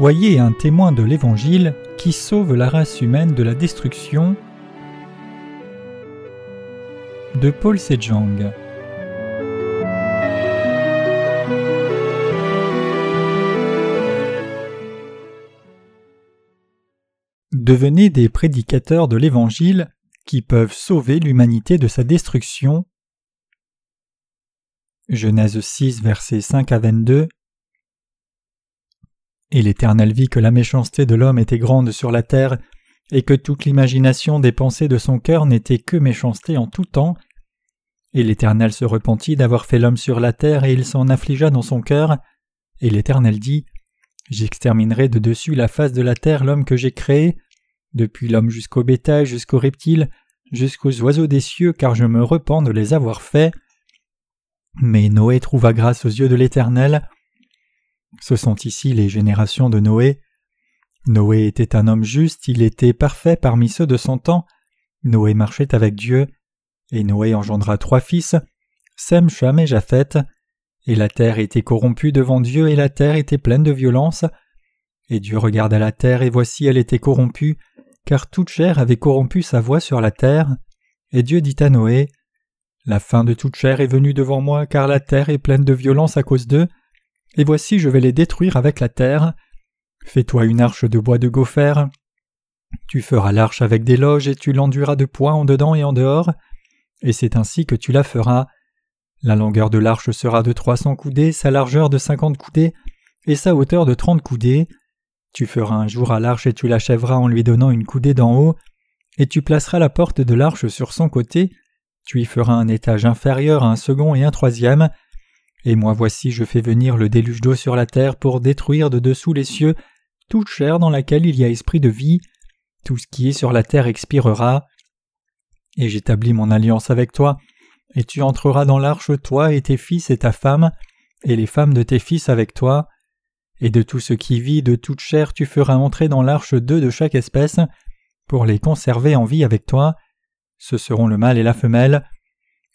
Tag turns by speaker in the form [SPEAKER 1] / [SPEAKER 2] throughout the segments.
[SPEAKER 1] Soyez un témoin de l'Évangile qui sauve la race humaine de la destruction. De Paul Sejong. Devenez des prédicateurs de l'Évangile qui peuvent sauver l'humanité de sa destruction. Genèse 6, versets 5 à 22. Et l'Éternel vit que la méchanceté de l'homme était grande sur la terre, et que toute l'imagination des pensées de son cœur n'était que méchanceté en tout temps. Et l'Éternel se repentit d'avoir fait l'homme sur la terre, et il s'en affligea dans son cœur. Et l'Éternel dit J'exterminerai de dessus la face de la terre l'homme que j'ai créé, depuis l'homme jusqu'au bétail, jusqu'aux reptiles, jusqu'aux oiseaux des cieux, car je me repens de les avoir faits. Mais Noé trouva grâce aux yeux de l'Éternel. Ce sont ici les générations de Noé. Noé était un homme juste, il était parfait parmi ceux de son temps. Noé marchait avec Dieu, et Noé engendra trois fils, Sem, Cham et Japheth. Et la terre était corrompue devant Dieu, et la terre était pleine de violence. Et Dieu regarda la terre, et voici elle était corrompue, car toute chair avait corrompu sa voix sur la terre. Et Dieu dit à Noé La fin de toute chair est venue devant moi, car la terre est pleine de violence à cause d'eux et voici je vais les détruire avec la terre. Fais-toi une arche de bois de gopher. Tu feras l'arche avec des loges et tu l'enduiras de poids en dedans et en dehors, et c'est ainsi que tu la feras. La longueur de l'arche sera de trois cents coudées, sa largeur de cinquante coudées, et sa hauteur de trente coudées. Tu feras un jour à l'arche et tu l'achèveras en lui donnant une coudée d'en haut, et tu placeras la porte de l'arche sur son côté, tu y feras un étage inférieur, un second et un troisième, et moi voici je fais venir le déluge d'eau sur la terre pour détruire de dessous les cieux toute chair dans laquelle il y a esprit de vie, tout ce qui est sur la terre expirera. Et j'établis mon alliance avec toi, et tu entreras dans l'arche toi et tes fils et ta femme, et les femmes de tes fils avec toi, et de tout ce qui vit de toute chair tu feras entrer dans l'arche deux de chaque espèce, pour les conserver en vie avec toi, ce seront le mâle et la femelle,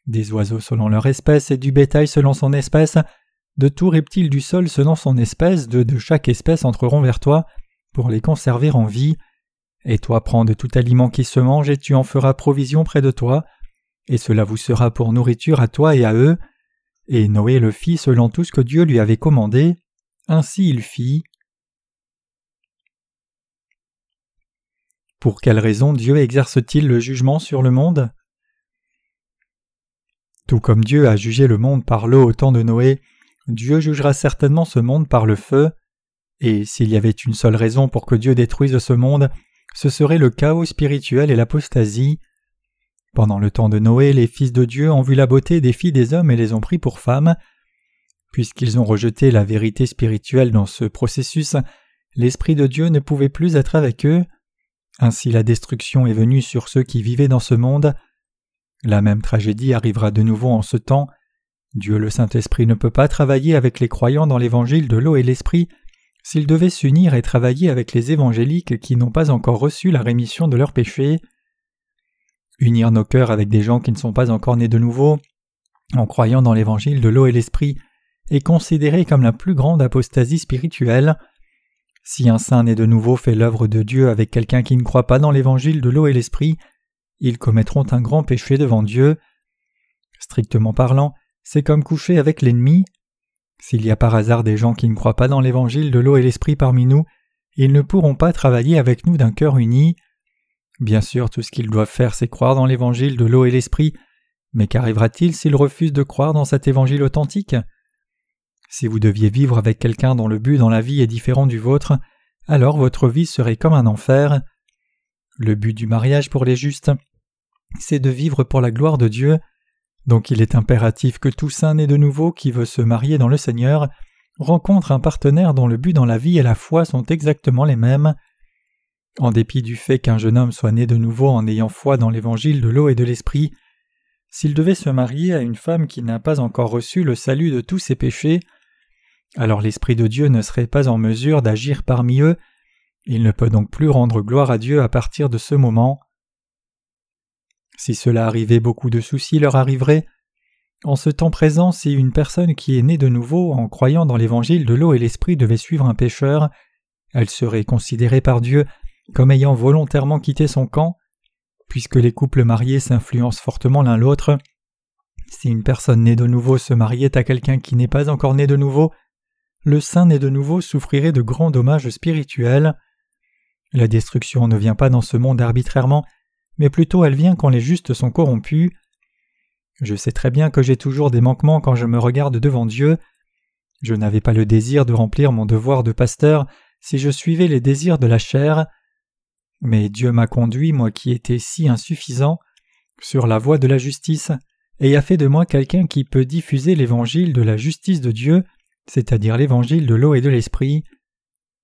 [SPEAKER 1] des oiseaux selon leur espèce et du bétail selon son espèce, de tout reptile du sol selon son espèce, deux de chaque espèce entreront vers toi pour les conserver en vie. Et toi prends de tout aliment qui se mange et tu en feras provision près de toi, et cela vous sera pour nourriture à toi et à eux. Et Noé le fit selon tout ce que Dieu lui avait commandé. Ainsi il fit. Pour quelle raison Dieu exerce-t-il le jugement sur le monde? Tout comme Dieu a jugé le monde par l'eau au temps de Noé, Dieu jugera certainement ce monde par le feu, et s'il y avait une seule raison pour que Dieu détruise ce monde, ce serait le chaos spirituel et l'apostasie. Pendant le temps de Noé, les fils de Dieu ont vu la beauté des filles des hommes et les ont pris pour femmes. Puisqu'ils ont rejeté la vérité spirituelle dans ce processus, l'Esprit de Dieu ne pouvait plus être avec eux. Ainsi la destruction est venue sur ceux qui vivaient dans ce monde. La même tragédie arrivera de nouveau en ce temps. Dieu le Saint-Esprit ne peut pas travailler avec les croyants dans l'évangile de l'eau et l'esprit s'il devait s'unir et travailler avec les évangéliques qui n'ont pas encore reçu la rémission de leurs péchés. Unir nos cœurs avec des gens qui ne sont pas encore nés de nouveau, en croyant dans l'évangile de l'eau et l'esprit, est considéré comme la plus grande apostasie spirituelle. Si un saint né de nouveau fait l'œuvre de Dieu avec quelqu'un qui ne croit pas dans l'évangile de l'eau et l'esprit, ils commettront un grand péché devant Dieu. Strictement parlant, c'est comme coucher avec l'ennemi. S'il y a par hasard des gens qui ne croient pas dans l'évangile de l'eau et l'esprit parmi nous, ils ne pourront pas travailler avec nous d'un cœur uni. Bien sûr, tout ce qu'ils doivent faire, c'est croire dans l'évangile de l'eau et l'esprit, mais qu'arrivera-t-il s'ils refusent de croire dans cet évangile authentique? Si vous deviez vivre avec quelqu'un dont le but dans la vie est différent du vôtre, alors votre vie serait comme un enfer. Le but du mariage pour les justes, c'est de vivre pour la gloire de Dieu. Donc il est impératif que tout saint né de nouveau qui veut se marier dans le Seigneur rencontre un partenaire dont le but dans la vie et la foi sont exactement les mêmes. En dépit du fait qu'un jeune homme soit né de nouveau en ayant foi dans l'évangile de l'eau et de l'esprit, s'il devait se marier à une femme qui n'a pas encore reçu le salut de tous ses péchés, alors l'Esprit de Dieu ne serait pas en mesure d'agir parmi eux, il ne peut donc plus rendre gloire à Dieu à partir de ce moment. Si cela arrivait, beaucoup de soucis leur arriveraient. En ce temps présent, si une personne qui est née de nouveau en croyant dans l'évangile de l'eau et l'esprit devait suivre un pécheur, elle serait considérée par Dieu comme ayant volontairement quitté son camp. Puisque les couples mariés s'influencent fortement l'un l'autre, si une personne née de nouveau se mariait à quelqu'un qui n'est pas encore né de nouveau, le saint né de nouveau souffrirait de grands dommages spirituels. La destruction ne vient pas dans ce monde arbitrairement, mais plutôt elle vient quand les justes sont corrompus. Je sais très bien que j'ai toujours des manquements quand je me regarde devant Dieu. Je n'avais pas le désir de remplir mon devoir de pasteur si je suivais les désirs de la chair. Mais Dieu m'a conduit, moi qui étais si insuffisant, sur la voie de la justice, et a fait de moi quelqu'un qui peut diffuser l'évangile de la justice de Dieu, c'est-à-dire l'évangile de l'eau et de l'esprit.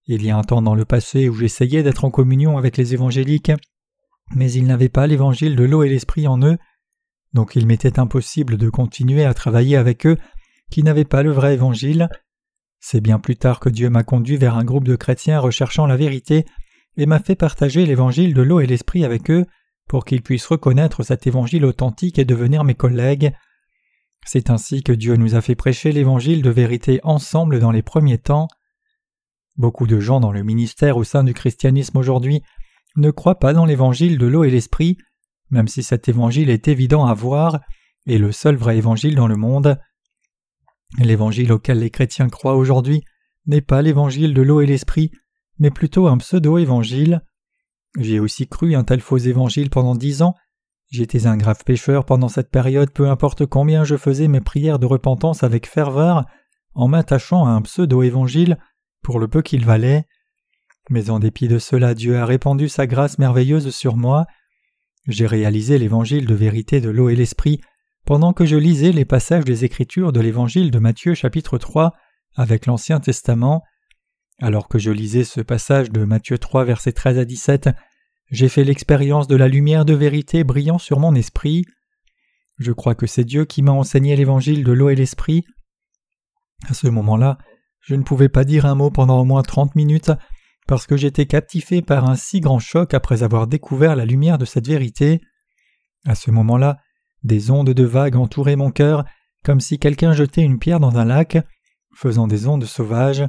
[SPEAKER 1] Il y a un temps dans le passé où j'essayais d'être en communion avec les évangéliques, mais ils n'avaient pas l'évangile de l'eau et l'esprit en eux, donc il m'était impossible de continuer à travailler avec eux qui n'avaient pas le vrai évangile. C'est bien plus tard que Dieu m'a conduit vers un groupe de chrétiens recherchant la vérité et m'a fait partager l'évangile de l'eau et l'esprit avec eux pour qu'ils puissent reconnaître cet évangile authentique et devenir mes collègues. C'est ainsi que Dieu nous a fait prêcher l'évangile de vérité ensemble dans les premiers temps. Beaucoup de gens dans le ministère au sein du christianisme aujourd'hui ne croient pas dans l'évangile de l'eau et l'esprit, même si cet évangile est évident à voir et le seul vrai évangile dans le monde. L'évangile auquel les chrétiens croient aujourd'hui n'est pas l'évangile de l'eau et l'esprit, mais plutôt un pseudo-évangile. J'ai aussi cru un tel faux évangile pendant dix ans. J'étais un grave pécheur pendant cette période, peu importe combien je faisais mes prières de repentance avec ferveur, en m'attachant à un pseudo-évangile, pour le peu qu'il valait. Mais en dépit de cela, Dieu a répandu sa grâce merveilleuse sur moi. J'ai réalisé l'évangile de vérité de l'eau et l'esprit pendant que je lisais les passages des Écritures de l'évangile de Matthieu chapitre 3 avec l'Ancien Testament. Alors que je lisais ce passage de Matthieu 3 versets 13 à 17, j'ai fait l'expérience de la lumière de vérité brillant sur mon esprit. Je crois que c'est Dieu qui m'a enseigné l'évangile de l'eau et l'esprit. À ce moment-là, je ne pouvais pas dire un mot pendant au moins trente minutes parce que j'étais captivé par un si grand choc après avoir découvert la lumière de cette vérité. À ce moment-là, des ondes de vagues entouraient mon cœur, comme si quelqu'un jetait une pierre dans un lac, faisant des ondes sauvages.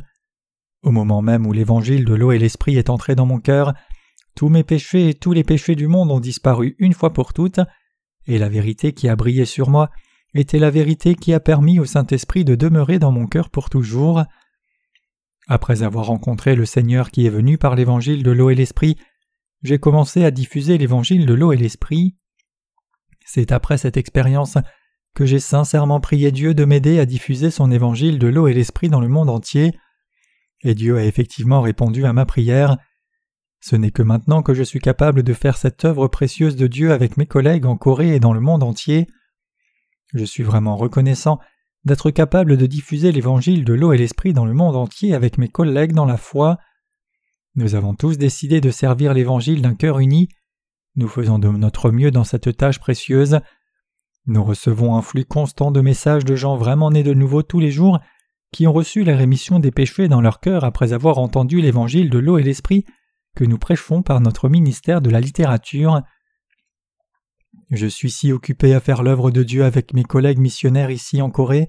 [SPEAKER 1] Au moment même où l'évangile de l'eau et l'esprit est entré dans mon cœur, tous mes péchés et tous les péchés du monde ont disparu une fois pour toutes, et la vérité qui a brillé sur moi était la vérité qui a permis au Saint-Esprit de demeurer dans mon cœur pour toujours. Après avoir rencontré le Seigneur qui est venu par l'évangile de l'eau et l'esprit, j'ai commencé à diffuser l'évangile de l'eau et l'esprit. C'est après cette expérience que j'ai sincèrement prié Dieu de m'aider à diffuser son évangile de l'eau et l'esprit dans le monde entier, et Dieu a effectivement répondu à ma prière. Ce n'est que maintenant que je suis capable de faire cette œuvre précieuse de Dieu avec mes collègues en Corée et dans le monde entier. Je suis vraiment reconnaissant d'être capable de diffuser l'évangile de l'eau et l'esprit dans le monde entier avec mes collègues dans la foi. Nous avons tous décidé de servir l'évangile d'un cœur uni. Nous faisons de notre mieux dans cette tâche précieuse. Nous recevons un flux constant de messages de gens vraiment nés de nouveau tous les jours qui ont reçu la rémission des péchés dans leur cœur après avoir entendu l'évangile de l'eau et l'esprit que nous prêchons par notre ministère de la littérature. Je suis si occupé à faire l'œuvre de Dieu avec mes collègues missionnaires ici en Corée.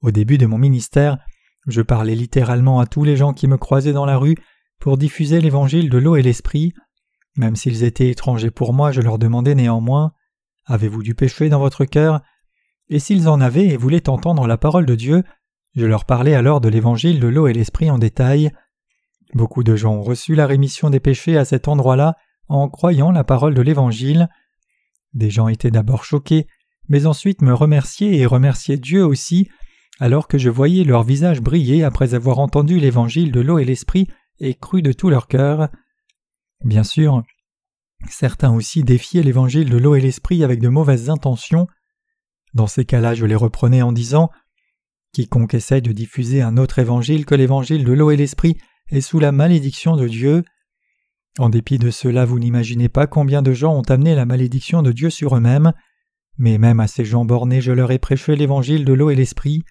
[SPEAKER 1] Au début de mon ministère, je parlais littéralement à tous les gens qui me croisaient dans la rue pour diffuser l'évangile de l'eau et l'esprit. Même s'ils étaient étrangers pour moi, je leur demandais néanmoins Avez-vous du péché dans votre cœur? Et s'ils en avaient et voulaient entendre la parole de Dieu, je leur parlais alors de l'évangile de l'eau et l'esprit en détail. Beaucoup de gens ont reçu la rémission des péchés à cet endroit-là en croyant la parole de l'évangile. Des gens étaient d'abord choqués, mais ensuite me remerciaient et remerciaient Dieu aussi, alors que je voyais leur visage briller après avoir entendu l'évangile de l'eau et l'esprit et cru de tout leur cœur. Bien sûr, certains aussi défiaient l'évangile de l'eau et l'esprit avec de mauvaises intentions. Dans ces cas-là, je les reprenais en disant Quiconque essaie de diffuser un autre évangile que l'évangile de l'eau et l'esprit est sous la malédiction de Dieu. En dépit de cela, vous n'imaginez pas combien de gens ont amené la malédiction de Dieu sur eux-mêmes, mais même à ces gens bornés je leur ai prêché l'évangile de l'eau et l'esprit.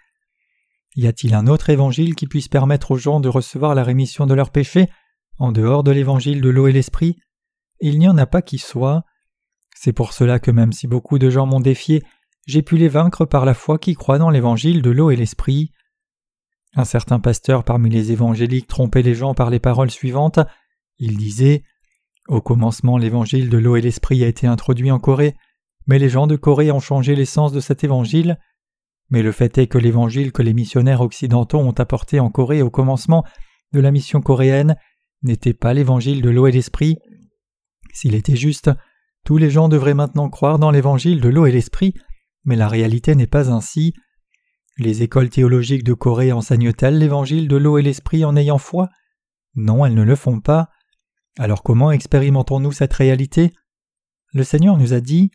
[SPEAKER 1] Y a-t-il un autre évangile qui puisse permettre aux gens de recevoir la rémission de leurs péchés en dehors de l'évangile de l'eau et l'esprit? Il n'y en a pas qui soit. C'est pour cela que même si beaucoup de gens m'ont défié, j'ai pu les vaincre par la foi qui croit dans l'évangile de l'eau et l'esprit. Un certain pasteur parmi les évangéliques trompait les gens par les paroles suivantes. Il disait Au commencement, l'évangile de l'eau et l'esprit a été introduit en Corée, mais les gens de Corée ont changé l'essence de cet évangile. Mais le fait est que l'évangile que les missionnaires occidentaux ont apporté en Corée au commencement de la mission coréenne n'était pas l'évangile de l'eau et l'esprit. S'il était juste, tous les gens devraient maintenant croire dans l'évangile de l'eau et l'esprit, mais la réalité n'est pas ainsi. Les écoles théologiques de Corée enseignent-elles l'évangile de l'eau et l'esprit en ayant foi? Non, elles ne le font pas. Alors comment expérimentons-nous cette réalité? Le Seigneur nous a dit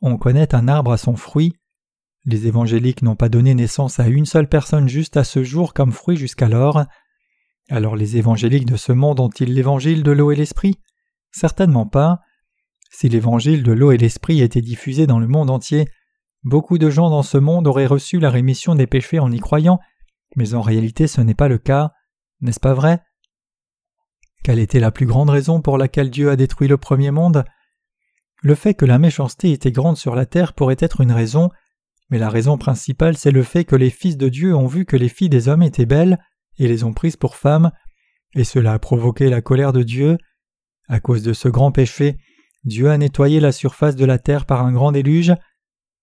[SPEAKER 1] On connaît un arbre à son fruit. Les évangéliques n'ont pas donné naissance à une seule personne juste à ce jour comme fruit jusqu'alors. Alors les évangéliques de ce monde ont-ils l'évangile de l'eau et l'esprit? Certainement pas. Si l'évangile de l'eau et l'esprit était diffusé dans le monde entier, beaucoup de gens dans ce monde auraient reçu la rémission des péchés en y croyant, mais en réalité ce n'est pas le cas, n'est-ce pas vrai? Quelle était la plus grande raison pour laquelle Dieu a détruit le premier monde? Le fait que la méchanceté était grande sur la terre pourrait être une raison, mais la raison principale c'est le fait que les fils de Dieu ont vu que les filles des hommes étaient belles, et les ont prises pour femmes, et cela a provoqué la colère de Dieu. À cause de ce grand péché, Dieu a nettoyé la surface de la terre par un grand déluge.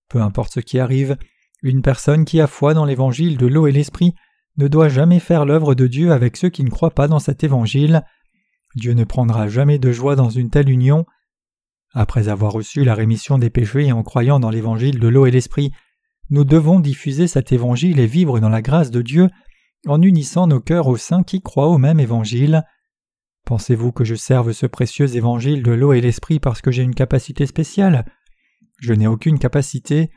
[SPEAKER 1] Peu importe ce qui arrive, une personne qui a foi dans l'évangile de l'eau et l'esprit ne doit jamais faire l'œuvre de Dieu avec ceux qui ne croient pas dans cet évangile. Dieu ne prendra jamais de joie dans une telle union. Après avoir reçu la rémission des péchés et en croyant dans l'évangile de l'eau et l'esprit, nous devons diffuser cet évangile et vivre dans la grâce de Dieu en unissant nos cœurs aux saints qui croient au même évangile. Pensez-vous que je serve ce précieux évangile de l'eau et l'esprit parce que j'ai une capacité spéciale? Je n'ai aucune capacité.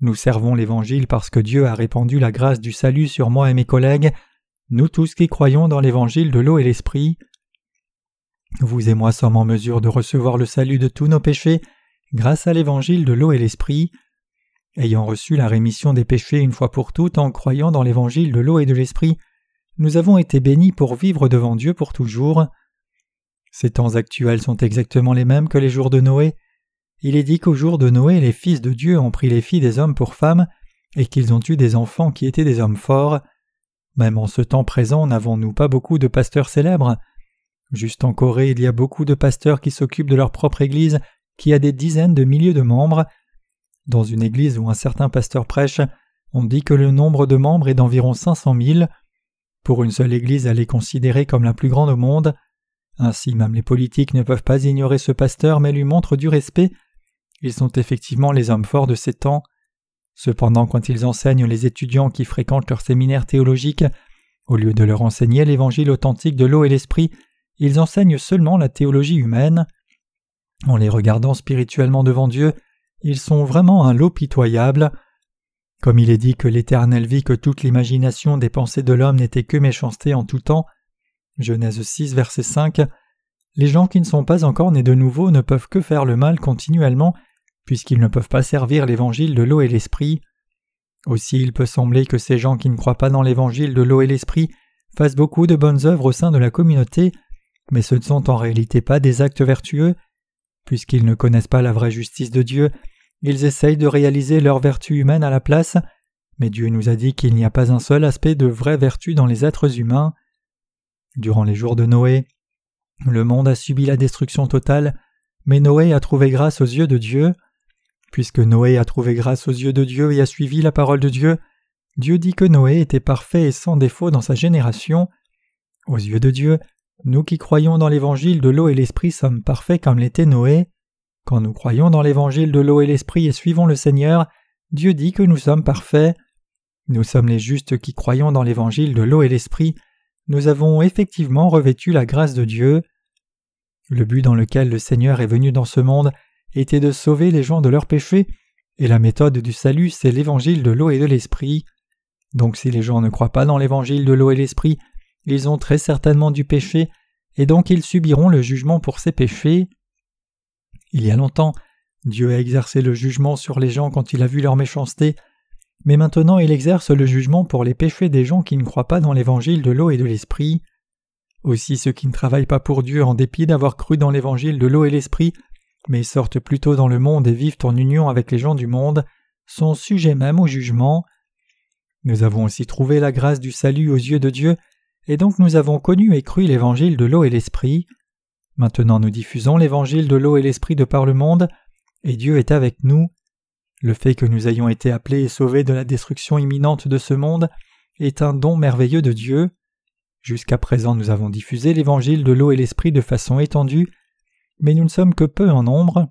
[SPEAKER 1] Nous servons l'évangile parce que Dieu a répandu la grâce du salut sur moi et mes collègues, nous tous qui croyons dans l'évangile de l'eau et l'esprit. Vous et moi sommes en mesure de recevoir le salut de tous nos péchés grâce à l'évangile de l'eau et l'esprit. Ayant reçu la rémission des péchés une fois pour toutes en croyant dans l'évangile de l'eau et de l'esprit, nous avons été bénis pour vivre devant Dieu pour toujours. Ces temps actuels sont exactement les mêmes que les jours de Noé. Il est dit qu'au jour de Noé, les fils de Dieu ont pris les filles des hommes pour femmes, et qu'ils ont eu des enfants qui étaient des hommes forts. Même en ce temps présent, n'avons-nous pas beaucoup de pasteurs célèbres? Juste en Corée, il y a beaucoup de pasteurs qui s'occupent de leur propre Église, qui a des dizaines de milliers de membres, dans une église où un certain pasteur prêche, on dit que le nombre de membres est d'environ 500 000. Pour une seule église, elle est considérée comme la plus grande au monde. Ainsi, même les politiques ne peuvent pas ignorer ce pasteur mais lui montrent du respect. Ils sont effectivement les hommes forts de ces temps. Cependant, quand ils enseignent les étudiants qui fréquentent leur séminaire théologique, au lieu de leur enseigner l'évangile authentique de l'eau et l'esprit, ils enseignent seulement la théologie humaine. En les regardant spirituellement devant Dieu, ils sont vraiment un lot pitoyable. Comme il est dit que l'Éternel vit que toute l'imagination des pensées de l'homme n'était que méchanceté en tout temps, Genèse 6, verset 5, les gens qui ne sont pas encore nés de nouveau ne peuvent que faire le mal continuellement, puisqu'ils ne peuvent pas servir l'évangile de l'eau et l'esprit. Aussi il peut sembler que ces gens qui ne croient pas dans l'évangile de l'eau et l'esprit fassent beaucoup de bonnes œuvres au sein de la communauté, mais ce ne sont en réalité pas des actes vertueux, Puisqu'ils ne connaissent pas la vraie justice de Dieu, ils essayent de réaliser leur vertu humaine à la place, mais Dieu nous a dit qu'il n'y a pas un seul aspect de vraie vertu dans les êtres humains. Durant les jours de Noé, le monde a subi la destruction totale, mais Noé a trouvé grâce aux yeux de Dieu. Puisque Noé a trouvé grâce aux yeux de Dieu et a suivi la parole de Dieu, Dieu dit que Noé était parfait et sans défaut dans sa génération. Aux yeux de Dieu, nous qui croyons dans l'évangile de l'eau et l'esprit sommes parfaits comme l'était Noé. Quand nous croyons dans l'évangile de l'eau et l'esprit et suivons le Seigneur, Dieu dit que nous sommes parfaits. Nous sommes les justes qui croyons dans l'évangile de l'eau et l'esprit. Nous avons effectivement revêtu la grâce de Dieu. Le but dans lequel le Seigneur est venu dans ce monde était de sauver les gens de leurs péchés, et la méthode du salut, c'est l'évangile de l'eau et de l'esprit. Donc si les gens ne croient pas dans l'évangile de l'eau et l'esprit, ils ont très certainement du péché, et donc ils subiront le jugement pour ces péchés. Il y a longtemps, Dieu a exercé le jugement sur les gens quand il a vu leur méchanceté, mais maintenant il exerce le jugement pour les péchés des gens qui ne croient pas dans l'évangile de l'eau et de l'esprit. Aussi ceux qui ne travaillent pas pour Dieu en dépit d'avoir cru dans l'évangile de l'eau et l'esprit, mais sortent plutôt dans le monde et vivent en union avec les gens du monde, sont sujets même au jugement. Nous avons aussi trouvé la grâce du salut aux yeux de Dieu, et donc nous avons connu et cru l'évangile de l'eau et l'esprit. Maintenant nous diffusons l'évangile de l'eau et l'esprit de par le monde, et Dieu est avec nous. Le fait que nous ayons été appelés et sauvés de la destruction imminente de ce monde est un don merveilleux de Dieu. Jusqu'à présent nous avons diffusé l'évangile de l'eau et l'esprit de façon étendue, mais nous ne sommes que peu en nombre.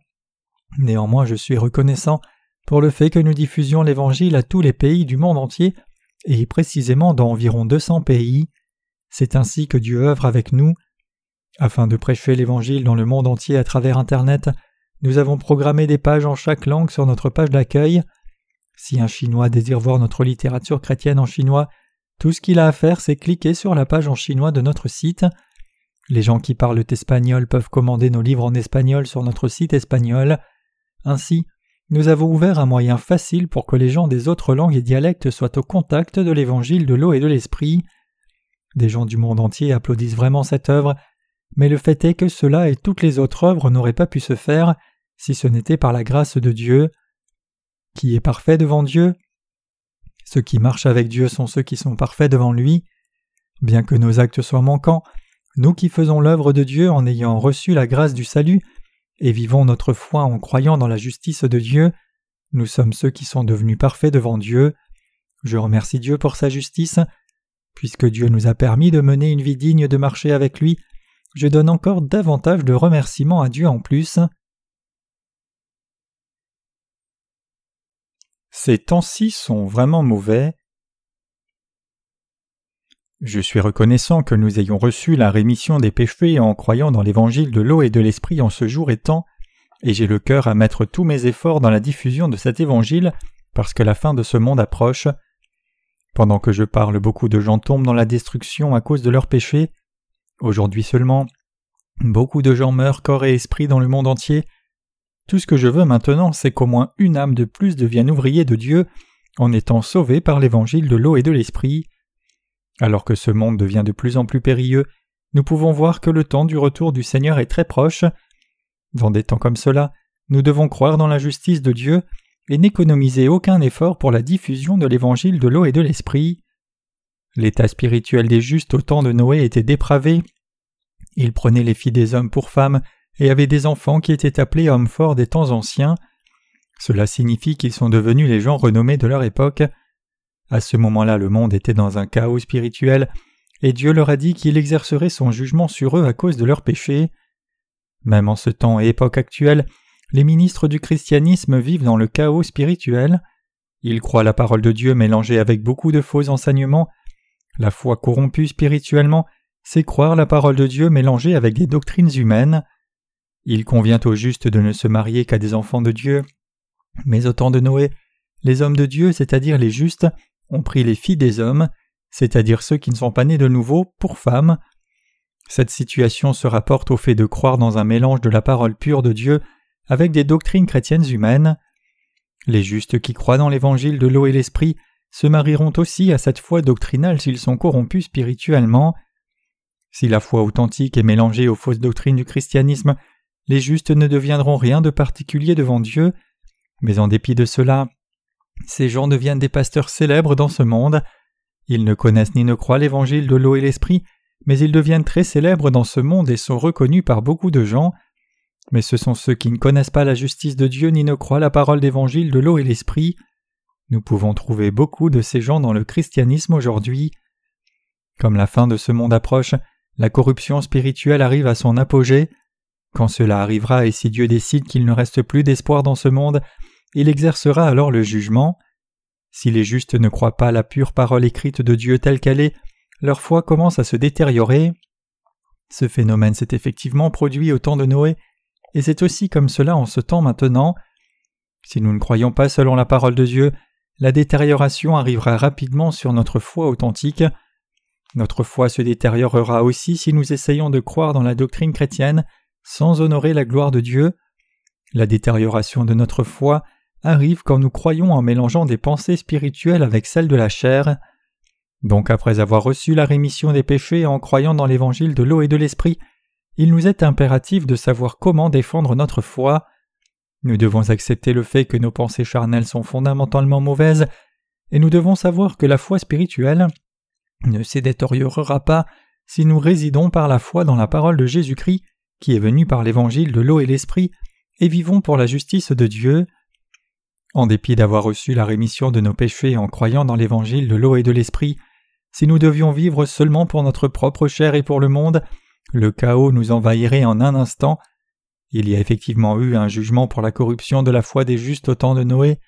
[SPEAKER 1] Néanmoins je suis reconnaissant pour le fait que nous diffusions l'Évangile à tous les pays du monde entier, et précisément dans environ 200 pays. C'est ainsi que Dieu œuvre avec nous. Afin de prêcher l'Évangile dans le monde entier à travers Internet, nous avons programmé des pages en chaque langue sur notre page d'accueil. Si un Chinois désire voir notre littérature chrétienne en chinois, tout ce qu'il a à faire, c'est cliquer sur la page en chinois de notre site. Les gens qui parlent espagnol peuvent commander nos livres en espagnol sur notre site espagnol. Ainsi, nous avons ouvert un moyen facile pour que les gens des autres langues et dialectes soient au contact de l'évangile de l'eau et de l'esprit. Des gens du monde entier applaudissent vraiment cette œuvre, mais le fait est que cela et toutes les autres œuvres n'auraient pas pu se faire si ce n'était par la grâce de Dieu. Qui est parfait devant Dieu Ceux qui marchent avec Dieu sont ceux qui sont parfaits devant lui. Bien que nos actes soient manquants, nous qui faisons l'œuvre de Dieu en ayant reçu la grâce du salut, et vivons notre foi en croyant dans la justice de Dieu, nous sommes ceux qui sont devenus parfaits devant Dieu. Je remercie Dieu pour sa justice. Puisque Dieu nous a permis de mener une vie digne de marcher avec lui, je donne encore davantage de remerciements à Dieu en plus. Ces temps-ci sont vraiment mauvais. Je suis reconnaissant que nous ayons reçu la rémission des péchés en croyant dans l'évangile de l'eau et de l'esprit en ce jour et temps, et j'ai le cœur à mettre tous mes efforts dans la diffusion de cet évangile parce que la fin de ce monde approche. Pendant que je parle, beaucoup de gens tombent dans la destruction à cause de leurs péchés. Aujourd'hui seulement, beaucoup de gens meurent corps et esprit dans le monde entier. Tout ce que je veux maintenant, c'est qu'au moins une âme de plus devienne ouvrier de Dieu en étant sauvée par l'évangile de l'eau et de l'esprit. Alors que ce monde devient de plus en plus périlleux, nous pouvons voir que le temps du retour du Seigneur est très proche. Dans des temps comme cela, nous devons croire dans la justice de Dieu et n'économiser aucun effort pour la diffusion de l'évangile de l'eau et de l'esprit. L'état spirituel des justes au temps de Noé était dépravé. Ils prenaient les filles des hommes pour femmes et avaient des enfants qui étaient appelés hommes forts des temps anciens. Cela signifie qu'ils sont devenus les gens renommés de leur époque. À ce moment-là, le monde était dans un chaos spirituel, et Dieu leur a dit qu'il exercerait son jugement sur eux à cause de leurs péchés. Même en ce temps et époque actuelle, les ministres du christianisme vivent dans le chaos spirituel. Ils croient la parole de Dieu mélangée avec beaucoup de faux enseignements. La foi corrompue spirituellement, c'est croire la parole de Dieu mélangée avec des doctrines humaines. Il convient aux justes de ne se marier qu'à des enfants de Dieu. Mais au temps de Noé, les hommes de Dieu, c'est-à-dire les justes, ont pris les filles des hommes, c'est-à-dire ceux qui ne sont pas nés de nouveau, pour femmes. Cette situation se rapporte au fait de croire dans un mélange de la parole pure de Dieu avec des doctrines chrétiennes humaines. Les justes qui croient dans l'évangile de l'eau et l'esprit se marieront aussi à cette foi doctrinale s'ils sont corrompus spirituellement. Si la foi authentique est mélangée aux fausses doctrines du christianisme, les justes ne deviendront rien de particulier devant Dieu, mais en dépit de cela, ces gens deviennent des pasteurs célèbres dans ce monde. Ils ne connaissent ni ne croient l'évangile de l'eau et l'esprit, mais ils deviennent très célèbres dans ce monde et sont reconnus par beaucoup de gens. Mais ce sont ceux qui ne connaissent pas la justice de Dieu ni ne croient la parole d'évangile de l'eau et l'esprit. Nous pouvons trouver beaucoup de ces gens dans le christianisme aujourd'hui. Comme la fin de ce monde approche, la corruption spirituelle arrive à son apogée. Quand cela arrivera et si Dieu décide qu'il ne reste plus d'espoir dans ce monde, il exercera alors le jugement. Si les justes ne croient pas la pure parole écrite de Dieu telle qu'elle est, leur foi commence à se détériorer. Ce phénomène s'est effectivement produit au temps de Noé, et c'est aussi comme cela en ce temps maintenant. Si nous ne croyons pas selon la parole de Dieu, la détérioration arrivera rapidement sur notre foi authentique. Notre foi se détériorera aussi si nous essayons de croire dans la doctrine chrétienne sans honorer la gloire de Dieu. La détérioration de notre foi arrive quand nous croyons en mélangeant des pensées spirituelles avec celles de la chair. Donc après avoir reçu la rémission des péchés en croyant dans l'évangile de l'eau et de l'esprit, il nous est impératif de savoir comment défendre notre foi. Nous devons accepter le fait que nos pensées charnelles sont fondamentalement mauvaises, et nous devons savoir que la foi spirituelle ne s'édétériorera pas si nous résidons par la foi dans la parole de Jésus-Christ qui est venu par l'évangile de l'eau et l'esprit et vivons pour la justice de Dieu. En dépit d'avoir reçu la rémission de nos péchés en croyant dans l'évangile de l'eau et de l'esprit, si nous devions vivre seulement pour notre propre chair et pour le monde, le chaos nous envahirait en un instant. Il y a effectivement eu un jugement pour la corruption de la foi des justes au temps de Noé.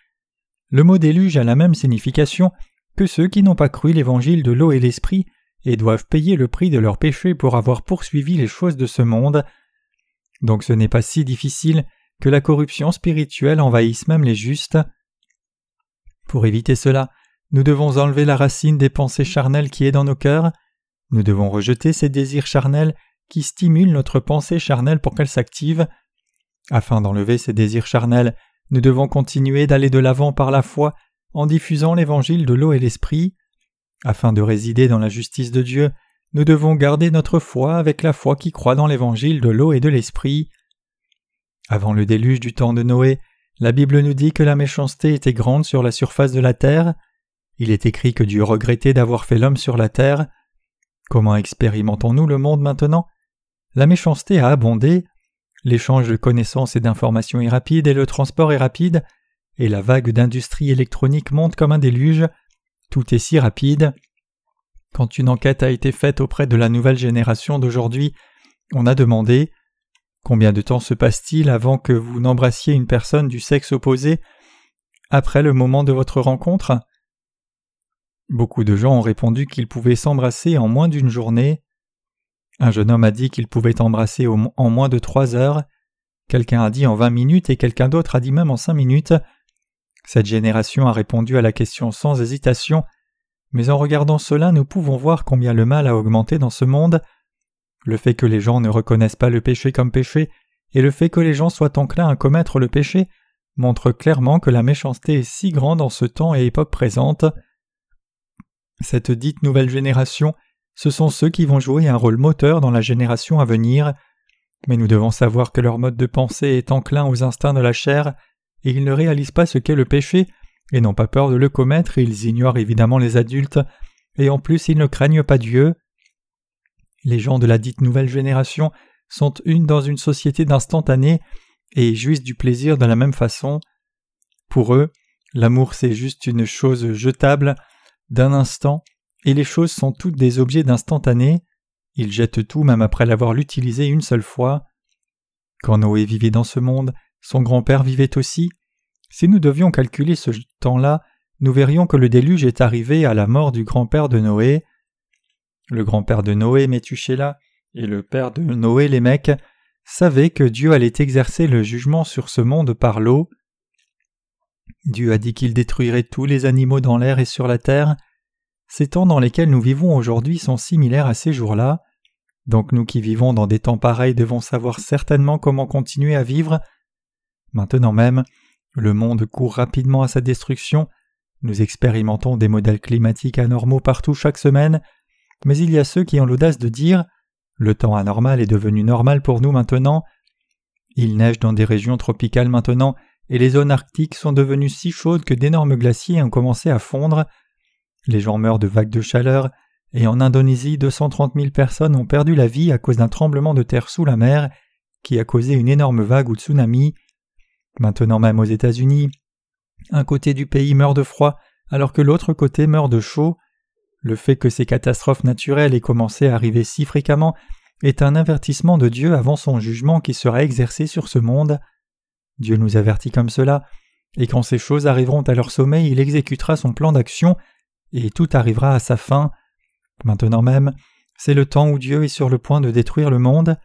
[SPEAKER 1] Le mot déluge a la même signification que ceux qui n'ont pas cru l'évangile de l'eau et l'esprit et doivent payer le prix de leurs péchés pour avoir poursuivi les choses de ce monde. Donc ce n'est pas si difficile que la corruption spirituelle envahisse même les justes. Pour éviter cela, nous devons enlever la racine des pensées charnelles qui est dans nos cœurs, nous devons rejeter ces désirs charnels qui stimulent notre pensée charnelle pour qu'elle s'active. Afin d'enlever ces désirs charnels, nous devons continuer d'aller de l'avant par la foi en diffusant l'évangile de l'eau et l'esprit. Afin de résider dans la justice de Dieu, nous devons garder notre foi avec la foi qui croit dans l'évangile de l'eau et de l'esprit. Avant le déluge du temps de Noé, la Bible nous dit que la méchanceté était grande sur la surface de la terre. Il est écrit que Dieu regrettait d'avoir fait l'homme sur la terre. Comment expérimentons-nous le monde maintenant La méchanceté a abondé, l'échange de connaissances et d'informations est rapide et le transport est rapide, et la vague d'industrie électronique monte comme un déluge. Tout est si rapide. Quand une enquête a été faite auprès de la nouvelle génération d'aujourd'hui, on a demandé Combien de temps se passe-t-il avant que vous n'embrassiez une personne du sexe opposé après le moment de votre rencontre? Beaucoup de gens ont répondu qu'ils pouvaient s'embrasser en moins d'une journée. Un jeune homme a dit qu'il pouvait embrasser en moins de trois heures. Quelqu'un a dit en vingt minutes et quelqu'un d'autre a dit même en cinq minutes. Cette génération a répondu à la question sans hésitation, mais en regardant cela nous pouvons voir combien le mal a augmenté dans ce monde. Le fait que les gens ne reconnaissent pas le péché comme péché et le fait que les gens soient enclins à commettre le péché montrent clairement que la méchanceté est si grande en ce temps et époque présente. Cette dite nouvelle génération, ce sont ceux qui vont jouer un rôle moteur dans la génération à venir, mais nous devons savoir que leur mode de pensée est enclin aux instincts de la chair, et ils ne réalisent pas ce qu'est le péché, et n'ont pas peur de le commettre, et ils ignorent évidemment les adultes, et en plus ils ne craignent pas Dieu. Les gens de la dite nouvelle génération sont une dans une société d'instantané et jouissent du plaisir de la même façon. Pour eux, l'amour c'est juste une chose jetable, d'un instant, et les choses sont toutes des objets d'instantané. Ils jettent tout même après l'avoir l'utilisé une seule fois. Quand Noé vivait dans ce monde, son grand-père vivait aussi. Si nous devions calculer ce temps-là, nous verrions que le déluge est arrivé à la mort du grand-père de Noé. Le grand-père de Noé, Métuchéla, et le père de Noé, Lémec, savaient que Dieu allait exercer le jugement sur ce monde par l'eau. Dieu a dit qu'il détruirait tous les animaux dans l'air et sur la terre. Ces temps dans lesquels nous vivons aujourd'hui sont similaires à ces jours-là. Donc nous qui vivons dans des temps pareils devons savoir certainement comment continuer à vivre. Maintenant même, le monde court rapidement à sa destruction. Nous expérimentons des modèles climatiques anormaux partout chaque semaine, mais il y a ceux qui ont l'audace de dire Le temps anormal est devenu normal pour nous maintenant. Il neige dans des régions tropicales maintenant et les zones arctiques sont devenues si chaudes que d'énormes glaciers ont commencé à fondre. Les gens meurent de vagues de chaleur, et en Indonésie 230 000 personnes ont perdu la vie à cause d'un tremblement de terre sous la mer qui a causé une énorme vague ou tsunami. Maintenant même aux États-Unis, un côté du pays meurt de froid alors que l'autre côté meurt de chaud. Le fait que ces catastrophes naturelles aient commencé à arriver si fréquemment est un avertissement de Dieu avant son jugement qui sera exercé sur ce monde. Dieu nous avertit comme cela, et quand ces choses arriveront à leur sommet, il exécutera son plan d'action, et tout arrivera à sa fin. Maintenant même, c'est le temps où Dieu est sur le point de détruire le monde.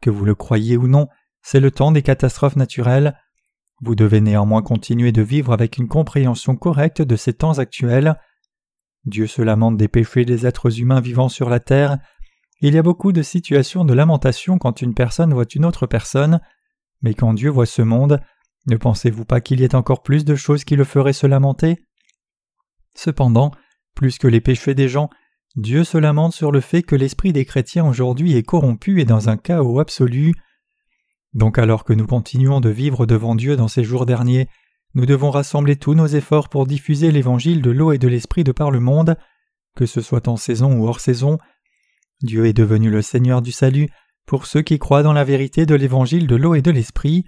[SPEAKER 1] Que vous le croyiez ou non, c'est le temps des catastrophes naturelles. Vous devez néanmoins continuer de vivre avec une compréhension correcte de ces temps actuels. Dieu se lamente des péchés des êtres humains vivant sur la terre. Il y a beaucoup de situations de lamentation quand une personne voit une autre personne. Mais quand Dieu voit ce monde, ne pensez-vous pas qu'il y ait encore plus de choses qui le feraient se lamenter? Cependant, plus que les péchés des gens, Dieu se lamente sur le fait que l'esprit des chrétiens aujourd'hui est corrompu et dans un chaos absolu. Donc alors que nous continuons de vivre devant Dieu dans ces jours derniers, nous devons rassembler tous nos efforts pour diffuser l'évangile de l'eau et de l'esprit de par le monde, que ce soit en saison ou hors saison. Dieu est devenu le Seigneur du salut pour ceux qui croient dans la vérité de l'évangile de l'eau et de l'esprit.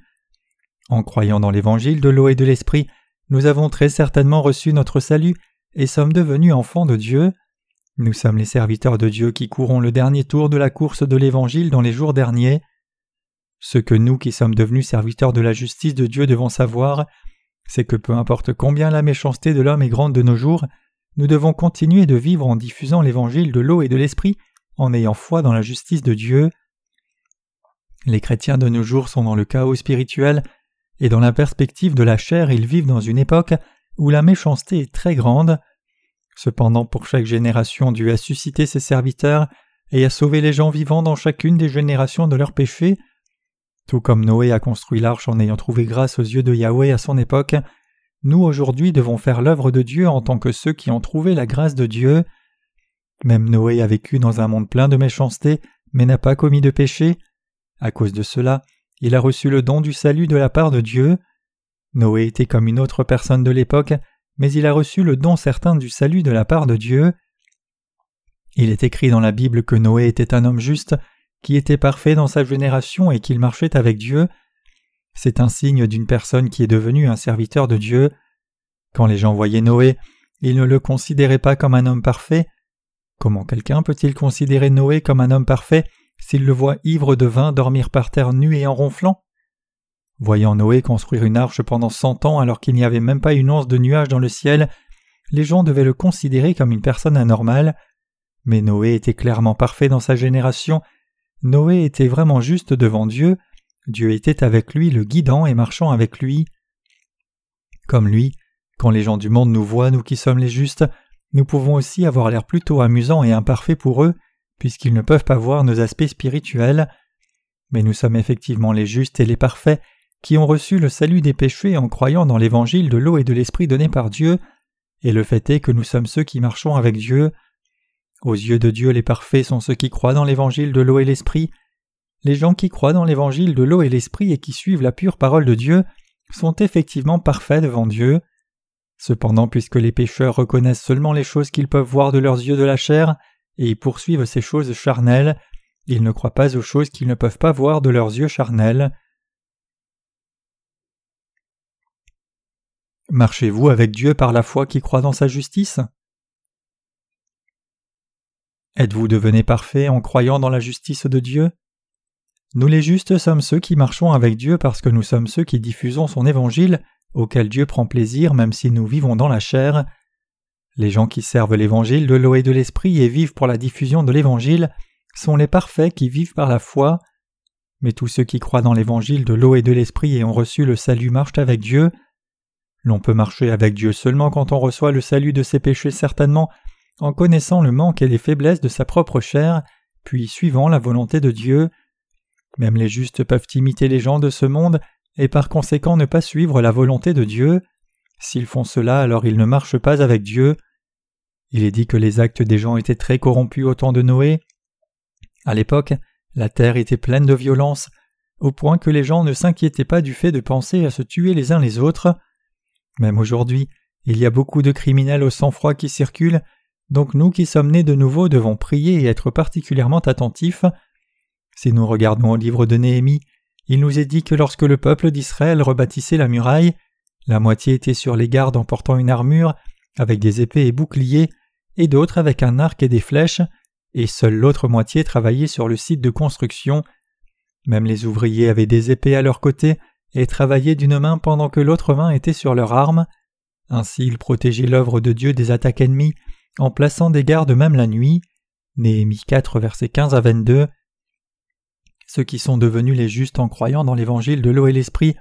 [SPEAKER 1] En croyant dans l'évangile de l'eau et de l'esprit, nous avons très certainement reçu notre salut et sommes devenus enfants de Dieu. Nous sommes les serviteurs de Dieu qui courons le dernier tour de la course de l'Évangile dans les jours derniers. Ce que nous qui sommes devenus serviteurs de la justice de Dieu devons savoir, c'est que peu importe combien la méchanceté de l'homme est grande de nos jours, nous devons continuer de vivre en diffusant l'évangile de l'eau et de l'esprit, en ayant foi dans la justice de Dieu. Les chrétiens de nos jours sont dans le chaos spirituel, et dans la perspective de la chair ils vivent dans une époque où la méchanceté est très grande. Cependant pour chaque génération Dieu a suscité ses serviteurs et a sauvé les gens vivants dans chacune des générations de leurs péchés, tout comme Noé a construit l'arche en ayant trouvé grâce aux yeux de Yahweh à son époque, nous aujourd'hui devons faire l'œuvre de Dieu en tant que ceux qui ont trouvé la grâce de Dieu. Même Noé a vécu dans un monde plein de méchanceté, mais n'a pas commis de péché. À cause de cela, il a reçu le don du salut de la part de Dieu. Noé était comme une autre personne de l'époque, mais il a reçu le don certain du salut de la part de Dieu. Il est écrit dans la Bible que Noé était un homme juste qui était parfait dans sa génération et qu'il marchait avec Dieu, c'est un signe d'une personne qui est devenue un serviteur de Dieu. Quand les gens voyaient Noé, ils ne le considéraient pas comme un homme parfait. Comment quelqu'un peut-il considérer Noé comme un homme parfait s'il le voit ivre de vin dormir par terre nu et en ronflant? Voyant Noé construire une arche pendant cent ans alors qu'il n'y avait même pas une once de nuage dans le ciel, les gens devaient le considérer comme une personne anormale. Mais Noé était clairement parfait dans sa génération Noé était vraiment juste devant Dieu, Dieu était avec lui le guidant et marchant avec lui. Comme lui, quand les gens du monde nous voient, nous qui sommes les justes, nous pouvons aussi avoir l'air plutôt amusant et imparfait pour eux, puisqu'ils ne peuvent pas voir nos aspects spirituels. Mais nous sommes effectivement les justes et les parfaits qui ont reçu le salut des péchés en croyant dans l'évangile de l'eau et de l'esprit donné par Dieu, et le fait est que nous sommes ceux qui marchons avec Dieu. Aux yeux de Dieu, les parfaits sont ceux qui croient dans l'évangile de l'eau et l'esprit. Les gens qui croient dans l'évangile de l'eau et l'esprit et qui suivent la pure parole de Dieu sont effectivement parfaits devant Dieu. Cependant, puisque les pécheurs reconnaissent seulement les choses qu'ils peuvent voir de leurs yeux de la chair, et y poursuivent ces choses charnelles, ils ne croient pas aux choses qu'ils ne peuvent pas voir de leurs yeux charnels. Marchez-vous avec Dieu par la foi qui croit dans sa justice? Êtes-vous devenu parfait en croyant dans la justice de Dieu? Nous les justes sommes ceux qui marchons avec Dieu parce que nous sommes ceux qui diffusons son évangile, auquel Dieu prend plaisir même si nous vivons dans la chair. Les gens qui servent l'évangile de l'eau et de l'esprit et vivent pour la diffusion de l'évangile sont les parfaits qui vivent par la foi. Mais tous ceux qui croient dans l'évangile de l'eau et de l'esprit et ont reçu le salut marchent avec Dieu. L'on peut marcher avec Dieu seulement quand on reçoit le salut de ses péchés certainement en connaissant le manque et les faiblesses de sa propre chair, puis suivant la volonté de Dieu. Même les justes peuvent imiter les gens de ce monde et par conséquent ne pas suivre la volonté de Dieu. S'ils font cela, alors ils ne marchent pas avec Dieu. Il est dit que les actes des gens étaient très corrompus au temps de Noé. À l'époque, la terre était pleine de violence, au point que les gens ne s'inquiétaient pas du fait de penser à se tuer les uns les autres. Même aujourd'hui, il y a beaucoup de criminels au sang-froid qui circulent donc nous qui sommes nés de nouveau devons prier et être particulièrement attentifs. Si nous regardons au livre de Néhémie, il nous est dit que lorsque le peuple d'Israël rebâtissait la muraille, la moitié était sur les gardes en portant une armure, avec des épées et boucliers, et d'autres avec un arc et des flèches, et seule l'autre moitié travaillait sur le site de construction. Même les ouvriers avaient des épées à leur côté et travaillaient d'une main pendant que l'autre main était sur leur arme. Ainsi ils protégeaient l'œuvre de Dieu des attaques ennemies en plaçant des gardes même la nuit. Néhémie 4, versets 15 à 22. Ceux qui sont devenus les justes en croyant dans l'évangile de l'eau et l'esprit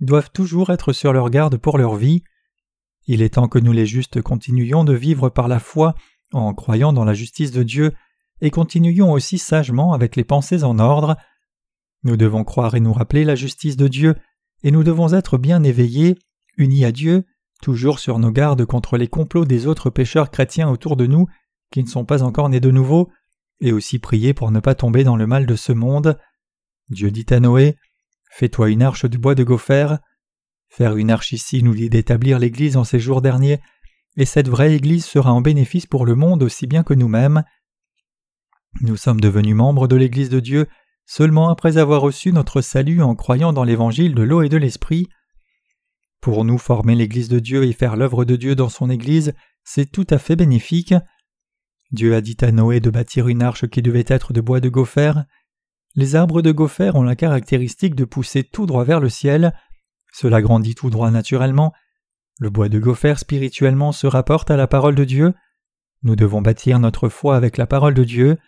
[SPEAKER 1] doivent toujours être sur leur garde pour leur vie. Il est temps que nous les justes continuions de vivre par la foi en croyant dans la justice de Dieu et continuions aussi sagement avec les pensées en ordre. Nous devons croire et nous rappeler la justice de Dieu, et nous devons être bien éveillés, unis à Dieu, toujours sur nos gardes contre les complots des autres pécheurs chrétiens autour de nous qui ne sont pas encore nés de nouveau, et aussi prier pour ne pas tomber dans le mal de ce monde. Dieu dit à Noé Fais-toi une arche du bois de gopher. Faire une arche ici nous dit d'établir l'Église en ces jours derniers, et cette vraie Église sera en bénéfice pour le monde aussi bien que nous-mêmes. Nous sommes devenus membres de l'Église de Dieu seulement après avoir reçu notre salut en croyant dans l'Évangile de l'eau et de l'Esprit. Pour nous, former l'Église de Dieu et faire l'œuvre de Dieu dans son Église, c'est tout à fait bénéfique. Dieu a dit à Noé de bâtir une arche qui devait être de bois de gopher. Les arbres de gopher ont la caractéristique de pousser tout droit vers le ciel. Cela grandit tout droit naturellement. Le bois de gopher spirituellement se rapporte à la parole de Dieu. Nous devons bâtir notre foi avec la parole de Dieu.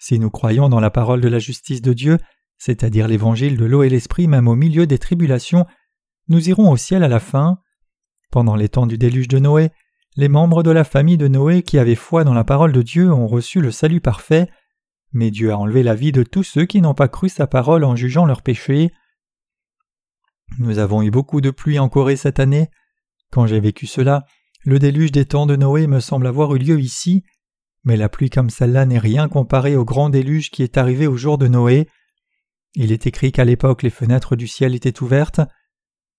[SPEAKER 1] Si nous croyons dans la parole de la justice de Dieu, c'est-à-dire l'évangile de l'eau et l'esprit même au milieu des tribulations, nous irons au ciel à la fin. Pendant les temps du déluge de Noé, les membres de la famille de Noé qui avaient foi dans la parole de Dieu ont reçu le salut parfait, mais Dieu a enlevé la vie de tous ceux qui n'ont pas cru sa parole en jugeant leurs péchés. Nous avons eu beaucoup de pluie en Corée cette année. Quand j'ai vécu cela, le déluge des temps de Noé me semble avoir eu lieu ici, mais la pluie comme celle-là n'est rien comparée au grand déluge qui est arrivé au jour de Noé. Il est écrit qu'à l'époque les fenêtres du ciel étaient ouvertes.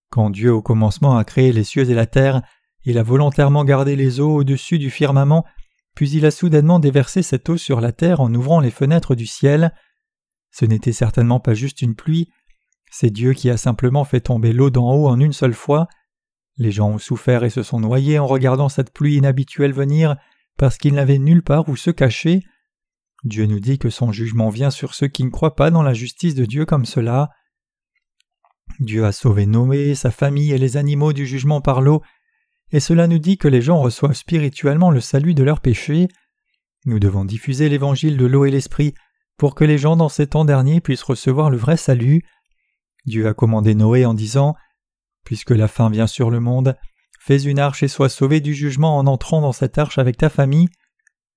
[SPEAKER 1] Quand Dieu au commencement a créé les cieux et la terre, il a volontairement gardé les eaux au-dessus du firmament, puis il a soudainement déversé cette eau sur la terre en ouvrant les fenêtres du ciel. Ce n'était certainement pas juste une pluie, c'est Dieu qui a simplement fait tomber l'eau d'en haut en une seule fois. Les gens ont souffert et se sont noyés en regardant cette pluie inhabituelle venir, parce qu'il n'avait nulle part où se cacher. Dieu nous dit que son jugement vient sur ceux qui ne croient pas dans la justice de Dieu comme cela. Dieu a sauvé Noé, sa famille et les animaux du jugement par l'eau, et cela nous dit que les gens reçoivent spirituellement le salut de leurs péchés. Nous devons diffuser l'évangile de l'eau et l'esprit pour que les gens dans ces temps derniers puissent recevoir le vrai salut. Dieu a commandé Noé en disant Puisque la fin vient sur le monde, Fais une arche et sois sauvé du jugement en entrant dans cette arche avec ta famille.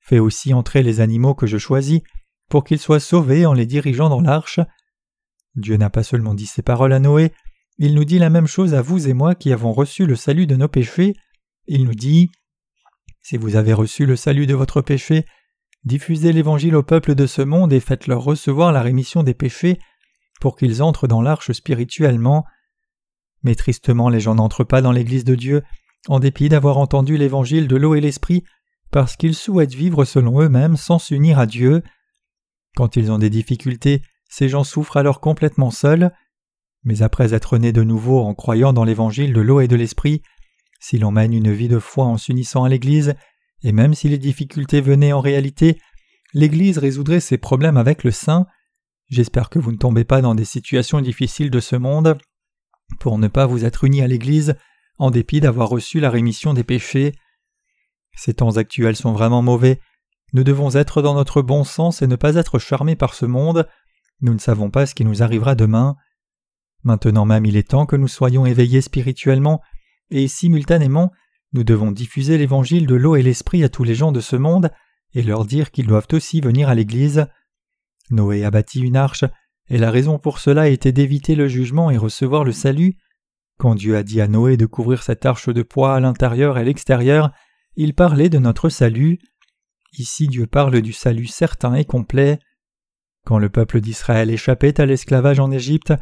[SPEAKER 1] Fais aussi entrer les animaux que je choisis, pour qu'ils soient sauvés en les dirigeant dans l'arche. Dieu n'a pas seulement dit ces paroles à Noé, il nous dit la même chose à vous et moi qui avons reçu le salut de nos péchés. Il nous dit Si vous avez reçu le salut de votre péché, diffusez l'évangile au peuple de ce monde et faites-leur recevoir la rémission des péchés pour qu'ils entrent dans l'arche spirituellement. Mais tristement les gens n'entrent pas dans l'Église de Dieu, en dépit d'avoir entendu l'Évangile de l'eau et l'Esprit, parce qu'ils souhaitent vivre selon eux-mêmes sans s'unir à Dieu. Quand ils ont des difficultés, ces gens souffrent alors complètement seuls. Mais après être nés de nouveau en croyant dans l'Évangile de l'eau et de l'Esprit, si l'on mène une vie de foi en s'unissant à l'Église, et même si les difficultés venaient en réalité, l'Église résoudrait ses problèmes avec le Saint. J'espère que vous ne tombez pas dans des situations difficiles de ce monde pour ne pas vous être unis à l'Église en dépit d'avoir reçu la rémission des péchés. Ces temps actuels sont vraiment mauvais. Nous devons être dans notre bon sens et ne pas être charmés par ce monde. Nous ne savons pas ce qui nous arrivera demain. Maintenant même il est temps que nous soyons éveillés spirituellement, et simultanément nous devons diffuser l'évangile de l'eau et l'esprit à tous les gens de ce monde et leur dire qu'ils doivent aussi venir à l'Église. Noé a bâti une arche, et la raison pour cela était d'éviter le jugement et recevoir le salut. Quand Dieu a dit à Noé de couvrir cette arche de poids à l'intérieur et l'extérieur, il parlait de notre salut. Ici Dieu parle du salut certain et complet. Quand le peuple d'Israël échappait à l'esclavage en Égypte,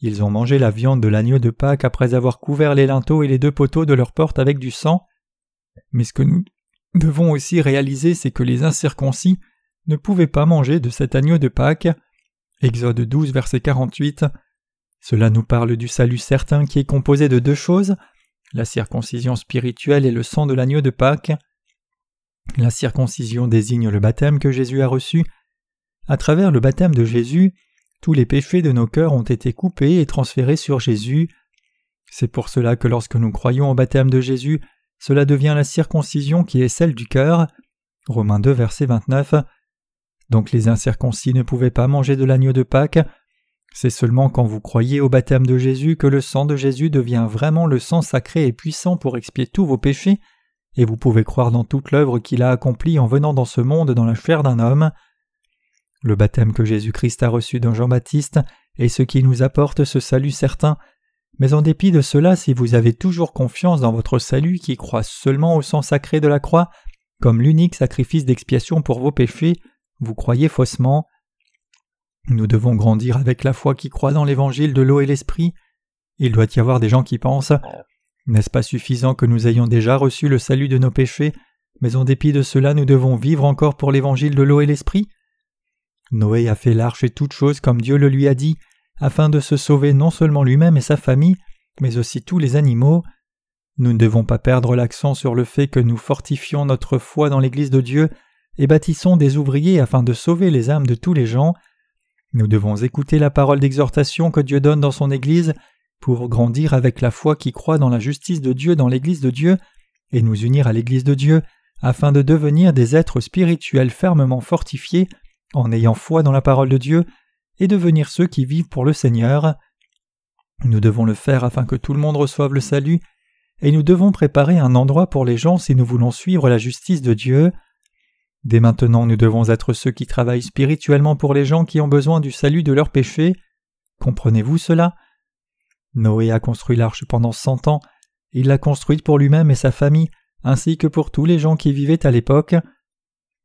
[SPEAKER 1] ils ont mangé la viande de l'agneau de Pâques après avoir couvert les linteaux et les deux poteaux de leur porte avec du sang. Mais ce que nous devons aussi réaliser, c'est que les incirconcis ne pouvaient pas manger de cet agneau de Pâques. Exode 12, verset 48. Cela nous parle du salut certain qui est composé de deux choses la circoncision spirituelle et le sang de l'agneau de Pâques. La circoncision désigne le baptême que Jésus a reçu. À travers le baptême de Jésus, tous les péchés de nos cœurs ont été coupés et transférés sur Jésus. C'est pour cela que lorsque nous croyons au baptême de Jésus, cela devient la circoncision qui est celle du cœur. Romains 2, verset 29. Donc les incirconcis ne pouvaient pas manger de l'agneau de Pâques. C'est seulement quand vous croyez au baptême de Jésus que le sang de Jésus devient vraiment le sang sacré et puissant pour expier tous vos péchés, et vous pouvez croire dans toute l'œuvre qu'il a accomplie en venant dans ce monde dans la chair d'un homme. Le baptême que Jésus-Christ a reçu dans Jean-Baptiste est ce qui nous apporte ce salut certain, mais en dépit de cela, si vous avez toujours confiance dans votre salut qui croit seulement au sang sacré de la croix, comme l'unique sacrifice d'expiation pour vos péchés, vous croyez faussement? Nous devons grandir avec la foi qui croit dans l'évangile de l'eau et l'esprit. Il doit y avoir des gens qui pensent N'est-ce pas suffisant que nous ayons déjà reçu le salut de nos péchés, mais en dépit de cela nous devons vivre encore pour l'évangile de l'eau et l'esprit? Noé a fait l'arche et toutes choses comme Dieu le lui a dit, afin de se sauver non seulement lui-même et sa famille, mais aussi tous les animaux. Nous ne devons pas perdre l'accent sur le fait que nous fortifions notre foi dans l'Église de Dieu et bâtissons des ouvriers afin de sauver les âmes de tous les gens. Nous devons écouter la parole d'exhortation que Dieu donne dans son Église pour grandir avec la foi qui croit dans la justice de Dieu dans l'Église de Dieu et nous unir à l'Église de Dieu afin de devenir des êtres spirituels fermement fortifiés en ayant foi dans la parole de Dieu et devenir ceux qui vivent pour le Seigneur. Nous devons le faire afin que tout le monde reçoive le salut, et nous devons préparer un endroit pour les gens si nous voulons suivre la justice de Dieu. Dès maintenant nous devons être ceux qui travaillent spirituellement pour les gens qui ont besoin du salut de leurs péchés. Comprenez-vous cela? Noé a construit l'arche pendant cent ans, il l'a construite pour lui-même et sa famille, ainsi que pour tous les gens qui vivaient à l'époque.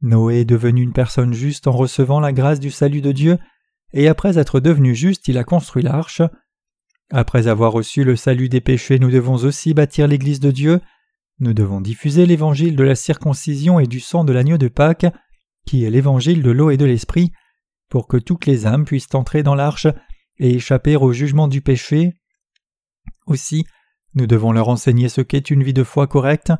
[SPEAKER 1] Noé est devenu une personne juste en recevant la grâce du salut de Dieu, et après être devenu juste, il a construit l'arche. Après avoir reçu le salut des péchés, nous devons aussi bâtir l'Église de Dieu. Nous devons diffuser l'évangile de la circoncision et du sang de l'agneau de Pâques, qui est l'évangile de l'eau et de l'esprit, pour que toutes les âmes puissent entrer dans l'arche et échapper au jugement du péché. Aussi, nous devons leur enseigner ce qu'est une vie de foi correcte.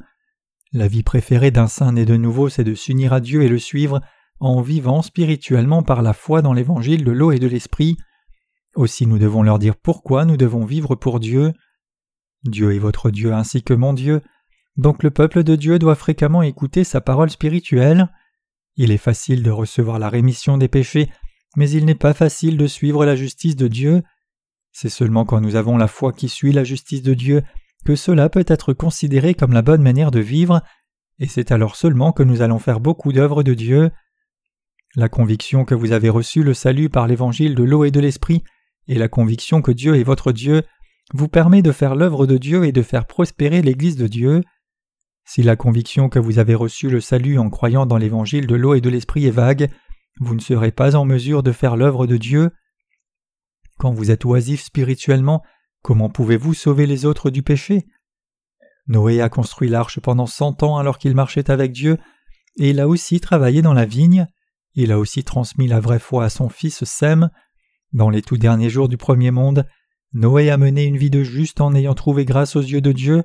[SPEAKER 1] La vie préférée d'un saint né de nouveau, c'est de s'unir à Dieu et le suivre en vivant spirituellement par la foi dans l'évangile de l'eau et de l'esprit. Aussi nous devons leur dire pourquoi nous devons vivre pour Dieu. Dieu est votre Dieu ainsi que mon Dieu, donc le peuple de Dieu doit fréquemment écouter sa parole spirituelle. Il est facile de recevoir la rémission des péchés, mais il n'est pas facile de suivre la justice de Dieu. C'est seulement quand nous avons la foi qui suit la justice de Dieu que cela peut être considéré comme la bonne manière de vivre, et c'est alors seulement que nous allons faire beaucoup d'œuvres de Dieu. La conviction que vous avez reçu le salut par l'évangile de l'eau et de l'esprit, et la conviction que Dieu est votre Dieu, vous permet de faire l'œuvre de Dieu et de faire prospérer l'Église de Dieu. Si la conviction que vous avez reçu le salut en croyant dans l'évangile de l'eau et de l'esprit est vague, vous ne serez pas en mesure de faire l'œuvre de Dieu. Quand vous êtes oisif spirituellement, comment pouvez-vous sauver les autres du péché? Noé a construit l'arche pendant cent ans alors qu'il marchait avec Dieu, et il a aussi travaillé dans la vigne. Il a aussi transmis la vraie foi à son fils Sem. Dans les tout derniers jours du premier monde, Noé a mené une vie de juste en ayant trouvé grâce aux yeux de Dieu.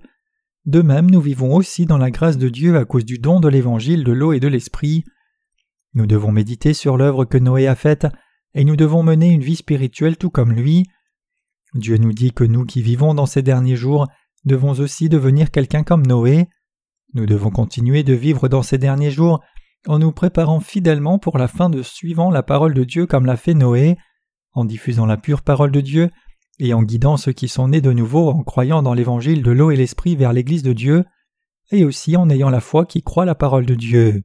[SPEAKER 1] De même, nous vivons aussi dans la grâce de Dieu à cause du don de l'évangile de l'eau et de l'esprit. Nous devons méditer sur l'œuvre que Noé a faite, et nous devons mener une vie spirituelle tout comme lui. Dieu nous dit que nous qui vivons dans ces derniers jours devons aussi devenir quelqu'un comme Noé. Nous devons continuer de vivre dans ces derniers jours en nous préparant fidèlement pour la fin de suivant la parole de Dieu comme l'a fait Noé, en diffusant la pure parole de Dieu, et en guidant ceux qui sont nés de nouveau en croyant dans l'évangile de l'eau et l'esprit vers l'Église de Dieu, et aussi en ayant la foi qui croit la parole de Dieu.